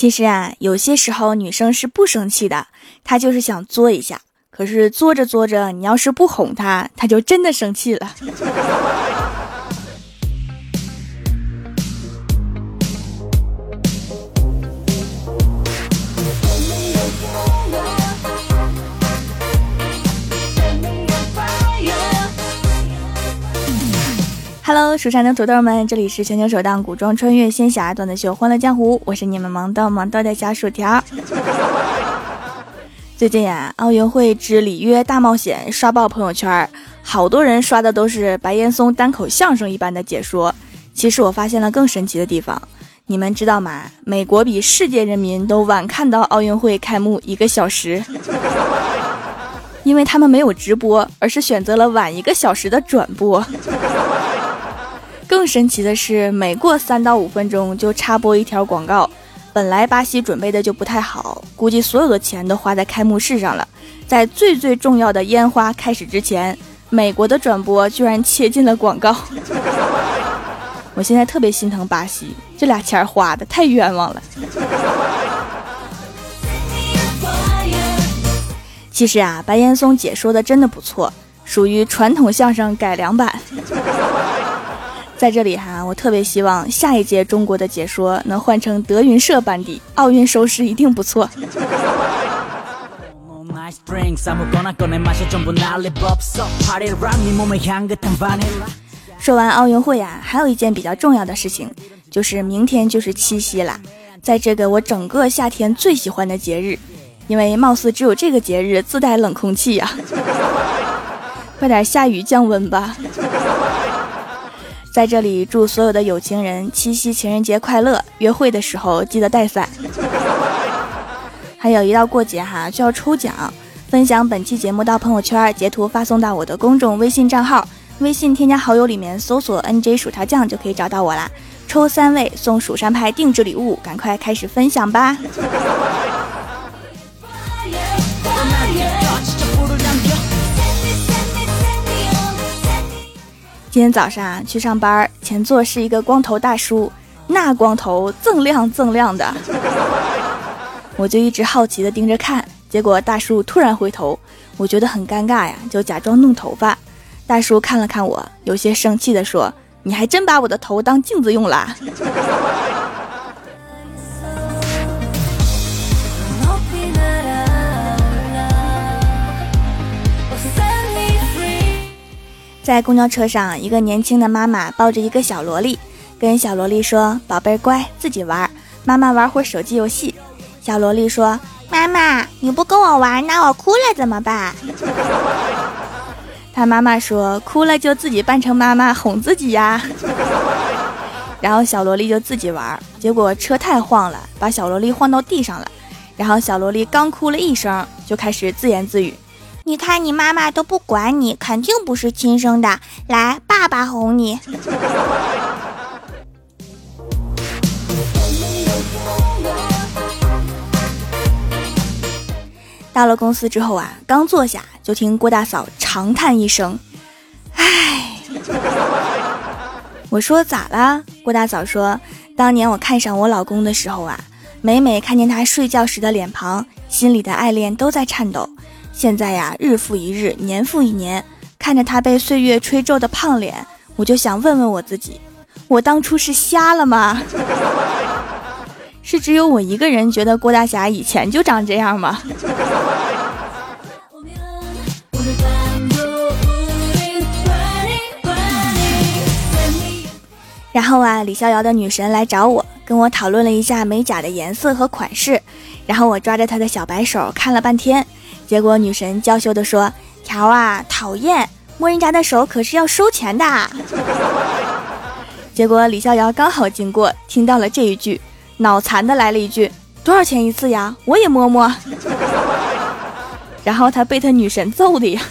其实啊，有些时候女生是不生气的，她就是想作一下。可是作着作着，你要是不哄她，她就真的生气了。Hello，蜀山的土豆们，这里是全球首档古装穿越仙侠段子秀《欢乐江湖》，我是你们萌到萌到的小薯条。最近呀，奥运会之里约大冒险刷爆朋友圈，好多人刷的都是白岩松单口相声一般的解说。其实我发现了更神奇的地方，你们知道吗？美国比世界人民都晚看到奥运会开幕一个小时，因为他们没有直播，而是选择了晚一个小时的转播。更神奇的是，每过三到五分钟就插播一条广告。本来巴西准备的就不太好，估计所有的钱都花在开幕式上了。在最最重要的烟花开始之前，美国的转播居然切进了广告。我现在特别心疼巴西，这俩钱花的太冤枉了。其实啊，白岩松解说的真的不错，属于传统相声改良版。在这里哈，我特别希望下一届中国的解说能换成德云社班底，奥运收视一定不错。说完奥运会呀，还有一件比较重要的事情，就是明天就是七夕啦，在这个我整个夏天最喜欢的节日，因为貌似只有这个节日自带冷空气呀，快点下雨降温吧。在这里祝所有的有情人七夕情人节快乐！约会的时候记得带伞。还有一到过节哈就要抽奖，分享本期节目到朋友圈，截图发送到我的公众微信账号，微信添加好友里面搜索 NJ 薯条酱就可以找到我啦。抽三位送蜀山派定制礼物，赶快开始分享吧！今天早上去上班，前座是一个光头大叔，那光头锃亮锃亮的，我就一直好奇的盯着看。结果大叔突然回头，我觉得很尴尬呀，就假装弄头发。大叔看了看我，有些生气的说：“你还真把我的头当镜子用了！”在公交车上，一个年轻的妈妈抱着一个小萝莉，跟小萝莉说：“宝贝儿乖，自己玩，妈妈玩会手机游戏。”小萝莉说：“妈妈，你不跟我玩，那我哭了怎么办？” 他妈妈说：“哭了就自己扮成妈妈哄自己呀。” 然后小萝莉就自己玩，结果车太晃了，把小萝莉晃到地上了。然后小萝莉刚哭了一声，就开始自言自语。你看，你妈妈都不管你，肯定不是亲生的。来，爸爸哄你。到了公司之后啊，刚坐下就听郭大嫂长叹一声：“唉。”我说咋啦？郭大嫂说：“当年我看上我老公的时候啊，每每看见他睡觉时的脸庞，心里的爱恋都在颤抖。”现在呀，日复一日，年复一年，看着他被岁月吹皱的胖脸，我就想问问我自己：我当初是瞎了吗？是只有我一个人觉得郭大侠以前就长这样吗？然后啊，李逍遥的女神来找我，跟我讨论了一下美甲的颜色和款式，然后我抓着她的小白手看了半天。结果女神娇羞地说：“条啊，讨厌，摸人家的手可是要收钱的。”结果李逍遥刚好经过，听到了这一句，脑残的来了一句：“多少钱一次呀？我也摸摸。”然后他被他女神揍的呀。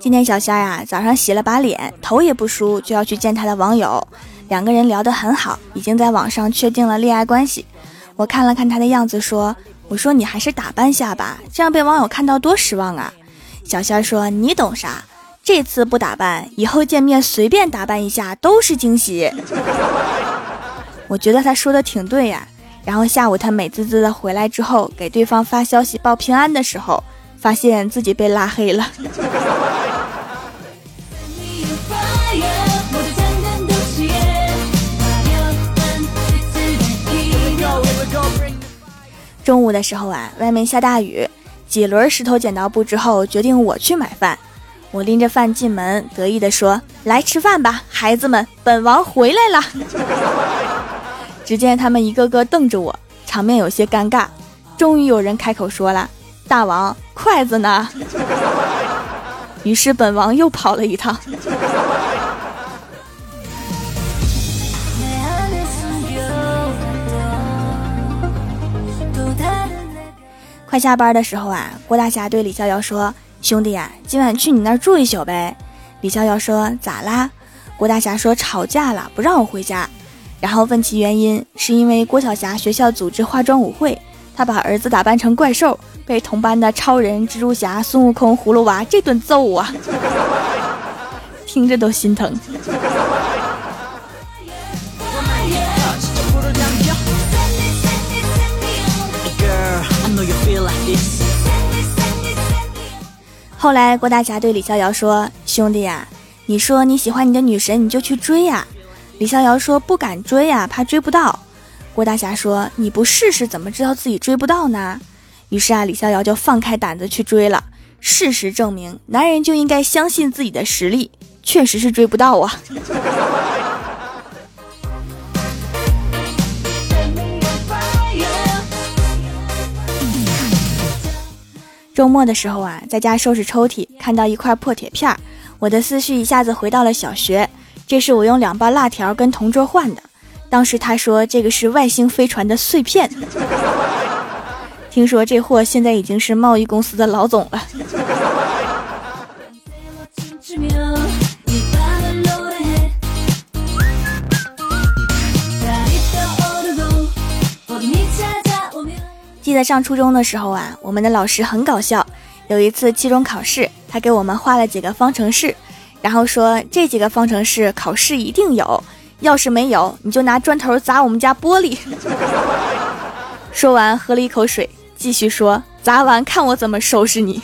今天小仙儿啊，早上洗了把脸，头也不梳，就要去见他的网友。两个人聊得很好，已经在网上确定了恋爱关系。我看了看他的样子，说：“我说你还是打扮下吧，这样被网友看到多失望啊。”小仙儿说：“你懂啥？这次不打扮，以后见面随便打扮一下都是惊喜。我觉得他说的挺对呀。然后下午他美滋滋的回来之后，给对方发消息报平安的时候，发现自己被拉黑了。午的时候啊，外面下大雨，几轮石头剪刀布之后，决定我去买饭。我拎着饭进门，得意地说：“来吃饭吧，孩子们，本王回来了。”只见他们一个个瞪着我，场面有些尴尬。终于有人开口说了：“大王，筷子呢？”于是本王又跑了一趟。快下班的时候啊，郭大侠对李逍遥说：“兄弟啊，今晚去你那儿住一宿呗。”李逍遥说：“咋啦？”郭大侠说：“吵架了，不让我回家。”然后问其原因，是因为郭晓霞学校组织化妆舞会，他把儿子打扮成怪兽，被同班的超人、蜘蛛侠、孙悟空、葫芦娃这顿揍啊，听着都心疼。后来，郭大侠对李逍遥说：“兄弟呀，你说你喜欢你的女神，你就去追呀。”李逍遥说：“不敢追呀，怕追不到。”郭大侠说：“你不试试，怎么知道自己追不到呢？”于是啊，李逍遥就放开胆子去追了。事实证明，男人就应该相信自己的实力，确实是追不到啊。周末的时候啊，在家收拾抽屉，看到一块破铁片儿，我的思绪一下子回到了小学。这是我用两包辣条跟同桌换的，当时他说这个是外星飞船的碎片。听说这货现在已经是贸易公司的老总了。记得上初中的时候啊，我们的老师很搞笑。有一次期中考试，他给我们画了几个方程式，然后说这几个方程式考试一定有，要是没有，你就拿砖头砸我们家玻璃。说完喝了一口水，继续说：砸完看我怎么收拾你。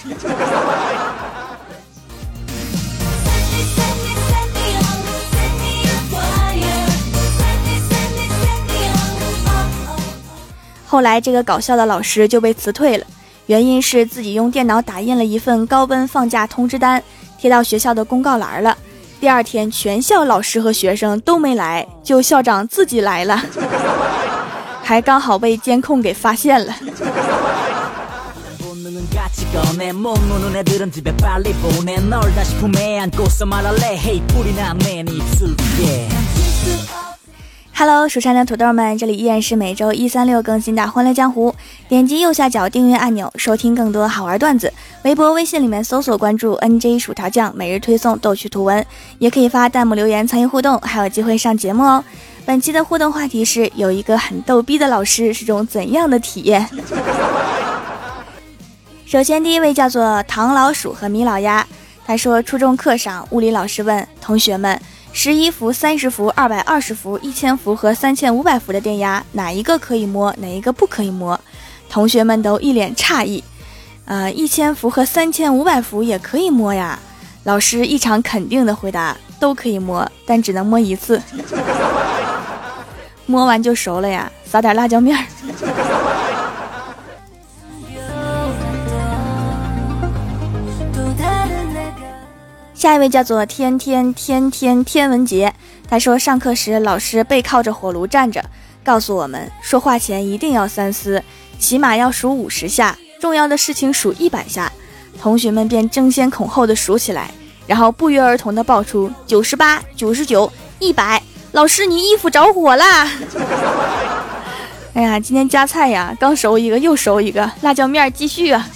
后来，这个搞笑的老师就被辞退了，原因是自己用电脑打印了一份高温放假通知单，贴到学校的公告栏了。第二天，全校老师和学生都没来，就校长自己来了，还刚好被监控给发现了。Hello，蜀山的土豆们，这里依然是每周一、三、六更新的《欢乐江湖》。点击右下角订阅按钮，收听更多好玩段子。微博、微信里面搜索关注 NJ 薯条酱，每日推送逗趣图文，也可以发弹幕留言参与互动，还有机会上节目哦。本期的互动话题是：有一个很逗逼的老师是种怎样的体验？首先，第一位叫做唐老鼠和米老鸭，他说初中课上，物理老师问同学们。十一伏、三十伏、二百二十伏、一千伏和三千五百伏的电压，哪一个可以摸，哪一个不可以摸？同学们都一脸诧异。呃，一千伏和三千五百伏也可以摸呀。老师异常肯定的回答：都可以摸，但只能摸一次，摸完就熟了呀。撒点辣椒面儿。下一位叫做天天天天天文杰，他说上课时老师背靠着火炉站着，告诉我们说话前一定要三思，起码要数五十下，重要的事情数一百下。同学们便争先恐后的数起来，然后不约而同的报出九十八、九十九、一百。老师，你衣服着火啦！哎呀，今天加菜呀，刚熟一个又熟一个，辣椒面继续啊。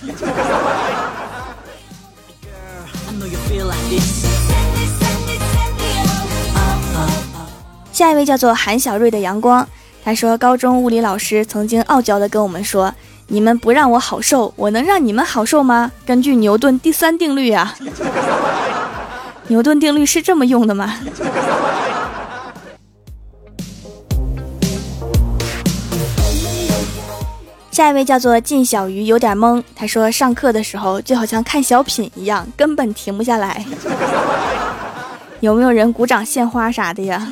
下一位叫做韩小瑞的阳光，他说高中物理老师曾经傲娇的跟我们说：“你们不让我好受，我能让你们好受吗？”根据牛顿第三定律啊。牛顿定律是这么用的吗？下一位叫做靳小鱼，有点懵。他说上课的时候就好像看小品一样，根本停不下来。有没有人鼓掌献花啥的呀？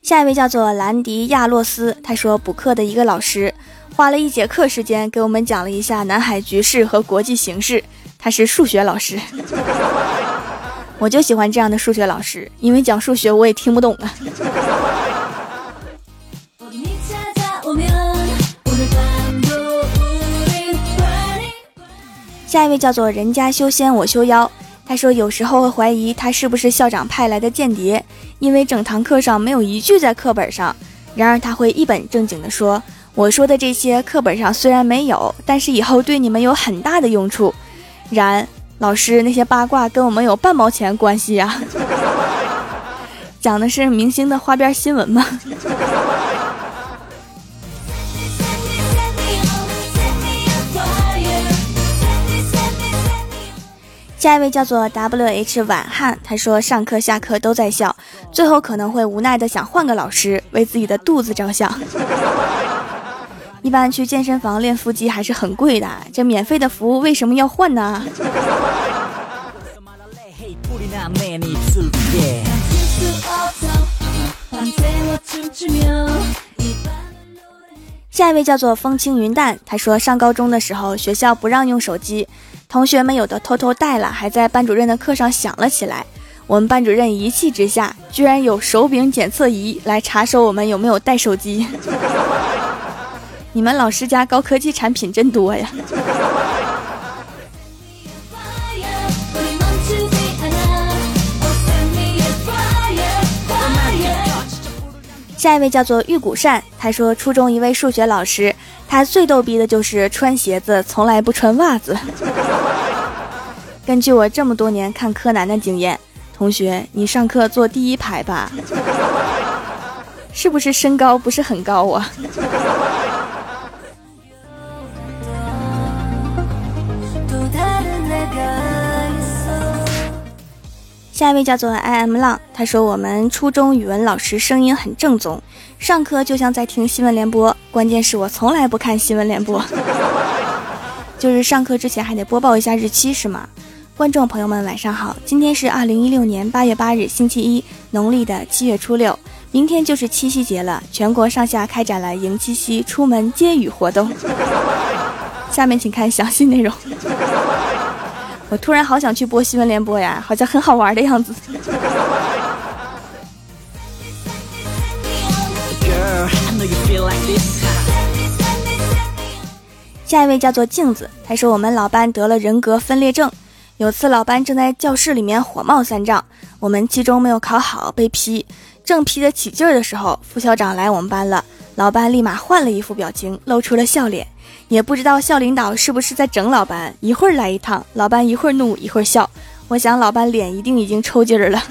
下一位叫做兰迪亚洛斯，他说补课的一个老师花了一节课时间给我们讲了一下南海局势和国际形势。他是数学老师。我就喜欢这样的数学老师，因为讲数学我也听不懂啊。下一位叫做人家修仙我修妖，他说有时候会怀疑他是不是校长派来的间谍，因为整堂课上没有一句在课本上。然而他会一本正经的说：“我说的这些课本上虽然没有，但是以后对你们有很大的用处。”然。老师，那些八卦跟我们有半毛钱关系呀？讲的是明星的花边新闻吗？下一位叫做 W H 晚汉，他说上课下课都在笑，最后可能会无奈的想换个老师，为自己的肚子着想。一般去健身房练腹肌还是很贵的，这免费的服务为什么要换呢？下一位叫做风轻云淡，他说上高中的时候学校不让用手机，同学们有的偷偷带了，还在班主任的课上响了起来。我们班主任一气之下，居然有手柄检测仪来查收我们有没有带手机。你们老师家高科技产品真多呀！下一位叫做玉谷善，他说初中一位数学老师，他最逗逼的就是穿鞋子从来不穿袜子。根据我这么多年看柯南的经验，同学你上课坐第一排吧，是不是身高不是很高啊？下一位叫做 I M 浪，他说我们初中语文老师声音很正宗，上课就像在听新闻联播。关键是我从来不看新闻联播，就是上课之前还得播报一下日期，是吗？观众朋友们晚上好，今天是二零一六年八月八日星期一，农历的七月初六，明天就是七夕节了，全国上下开展了迎七夕出门接雨活动。下面请看详细内容。我突然好想去播新闻联播呀，好像很好玩的样子。下一位叫做镜子，他说我们老班得了人格分裂症。有次老班正在教室里面火冒三丈，我们期中没有考好被批，正批得起劲儿的时候，副校长来我们班了，老班立马换了一副表情，露出了笑脸。也不知道校领导是不是在整老班，一会儿来一趟，老班一会儿怒一会儿笑。我想老班脸一定已经抽筋儿了。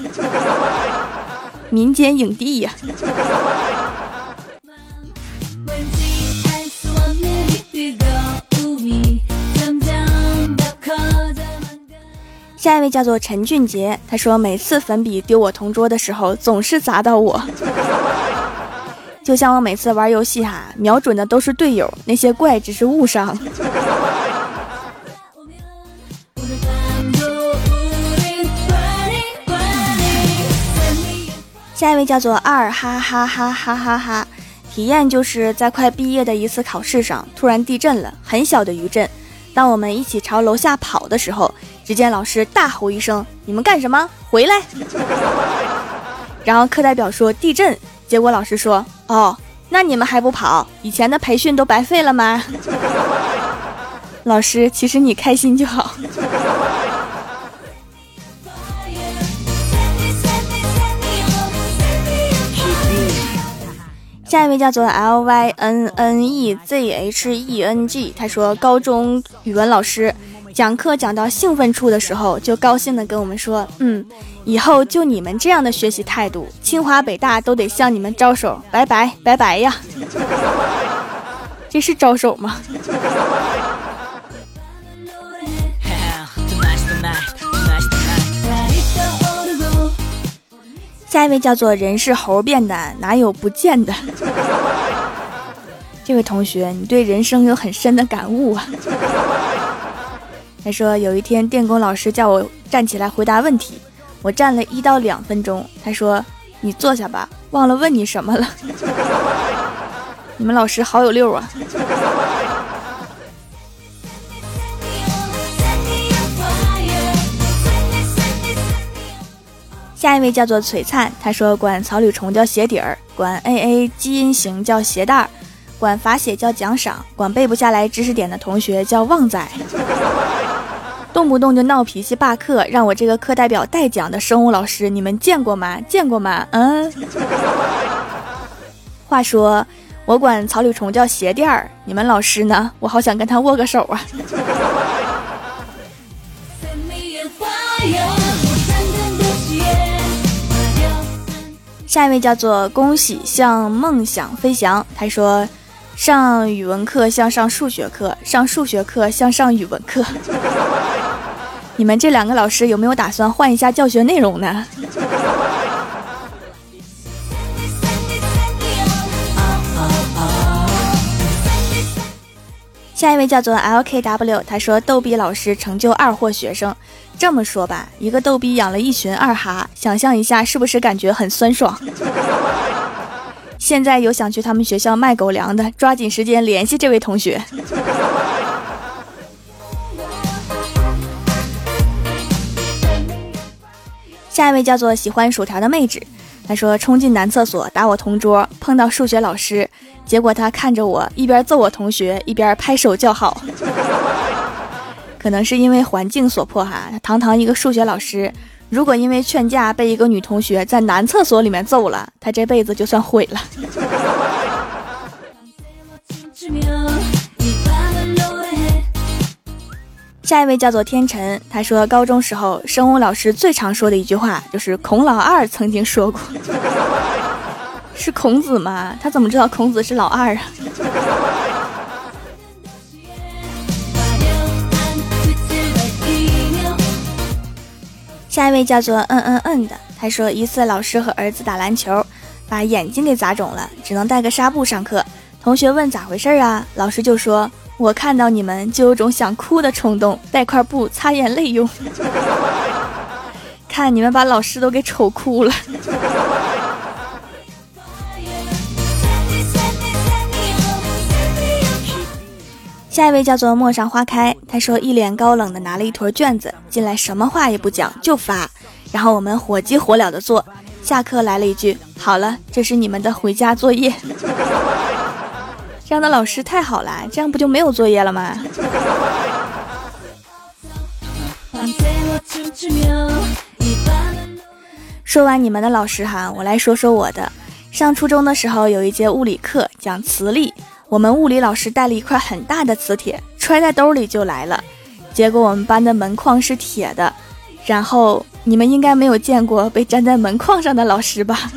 民间影帝呀！下一位叫做陈俊杰，他说每次粉笔丢我同桌的时候，总是砸到我。就像我每次玩游戏哈，瞄准的都是队友，那些怪只是误伤。下一位叫做二哈哈哈哈哈哈，体验就是在快毕业的一次考试上，突然地震了，很小的余震。当我们一起朝楼下跑的时候，只见老师大吼一声：“你们干什么？回来！” 然后课代表说：“地震。”结果老师说：“哦，那你们还不跑？以前的培训都白费了吗？” 老师，其实你开心就好。下一位叫做 L Y N N E Z H E N G，他说高中语文老师。讲课讲到兴奋处的时候，就高兴的跟我们说：“嗯，以后就你们这样的学习态度，清华北大都得向你们招手，拜拜拜拜呀！”这是招手吗？下一位叫做人是猴变的，哪有不见的？这位同学，你对人生有很深的感悟啊。他说有一天电工老师叫我站起来回答问题，我站了一到两分钟。他说你坐下吧，忘了问你什么了。你们老师好有溜啊。下一位叫做璀璨，他说管草履虫叫鞋底儿，管 A A 基因型叫鞋带儿，管罚写叫奖赏，管背不下来知识点的同学叫旺仔，动不动就闹脾气罢课，让我这个课代表代讲的生物老师，你们见过吗？见过吗？嗯。话说我管草履虫叫鞋垫儿，你们老师呢？我好想跟他握个手啊。下一位叫做恭喜向梦想飞翔，他说上语文课像上数学课，上数学课像上语文课。你们这两个老师有没有打算换一下教学内容呢？下一位叫做 LKW，他说逗逼老师成就二货学生。这么说吧，一个逗逼养了一群二哈，想象一下是不是感觉很酸爽？现在有想去他们学校卖狗粮的，抓紧时间联系这位同学。下一位叫做喜欢薯条的妹纸，她说冲进男厕所打我同桌，碰到数学老师。结果他看着我，一边揍我同学，一边拍手叫好。可能是因为环境所迫哈，堂堂一个数学老师，如果因为劝架被一个女同学在男厕所里面揍了，他这辈子就算毁了。下一位叫做天辰，他说高中时候生物老师最常说的一句话就是孔老二曾经说过。是孔子吗？他怎么知道孔子是老二啊？下一位叫做嗯嗯嗯的，他说一次老师和儿子打篮球，把眼睛给砸肿了，只能带个纱布上课。同学问咋回事啊？老师就说：“我看到你们就有种想哭的冲动，带块布擦眼泪用。”看你们把老师都给丑哭了。下一位叫做陌上花开，他说一脸高冷的拿了一坨卷子进来，什么话也不讲就发，然后我们火急火燎的做。下课来了一句：“好了，这是你们的回家作业。”这样的老师太好了，这样不就没有作业了吗？说完你们的老师哈，我来说说我的。上初中的时候有一节物理课讲磁力。我们物理老师带了一块很大的磁铁，揣在兜里就来了。结果我们班的门框是铁的。然后你们应该没有见过被粘在门框上的老师吧？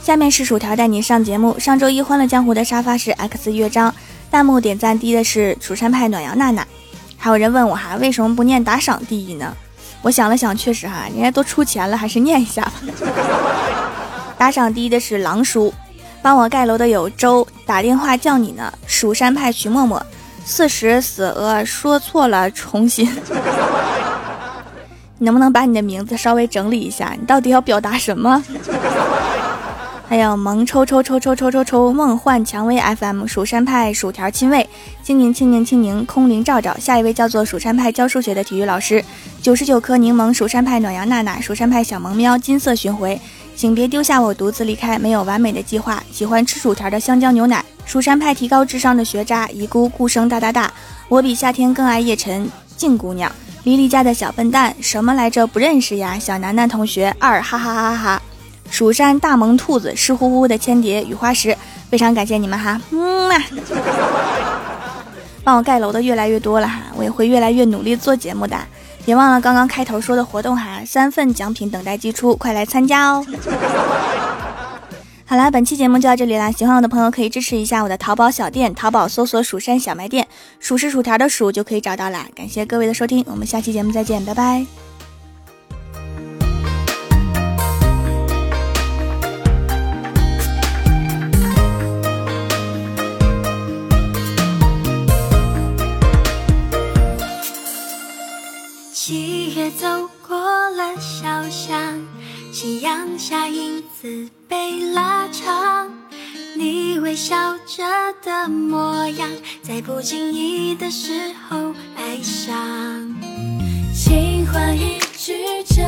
下面是薯条带你上节目。上周一欢乐江湖的沙发是 X 乐章，弹幕点赞低的是蜀山派暖阳娜娜。还有人问我哈，为什么不念打赏第一呢？我想了想，确实哈，人家都出钱了，还是念一下吧。打赏第一的是狼叔，帮我盖楼的有周，打电话叫你呢。蜀山派徐默默，四十死鹅说错了，重新。你能不能把你的名字稍微整理一下？你到底要表达什么？还有萌抽抽抽抽抽抽抽梦幻蔷薇 FM 蜀山派薯条亲卫青柠青柠青柠空灵照照，下一位叫做蜀山派教数学的体育老师，九十九颗柠檬蜀山派暖阳娜娜蜀山派小萌喵金色巡回，请别丢下我独自离开，没有完美的计划，喜欢吃薯条的香蕉牛奶，蜀山派提高智商的学渣遗孤顾生大大大，我比夏天更爱叶晨静姑娘，莉莉家的小笨蛋什么来着？不认识呀，小楠楠同学二哈哈哈哈哈。蜀山大萌兔子湿乎乎的千叠雨花石，非常感谢你们哈，嗯嘛，帮我盖楼的越来越多了哈，我也会越来越努力做节目的，别忘了刚刚开头说的活动哈，三份奖品等待寄出，快来参加哦！好啦，本期节目就到这里啦，喜欢我的朋友可以支持一下我的淘宝小店，淘宝搜索“蜀山小卖店”，数是薯条的数就可以找到啦。感谢各位的收听，我们下期节目再见，拜拜。七月走过了小巷，夕阳下影子被拉长，你微笑着的模样，在不经意的时候爱上。情话一句就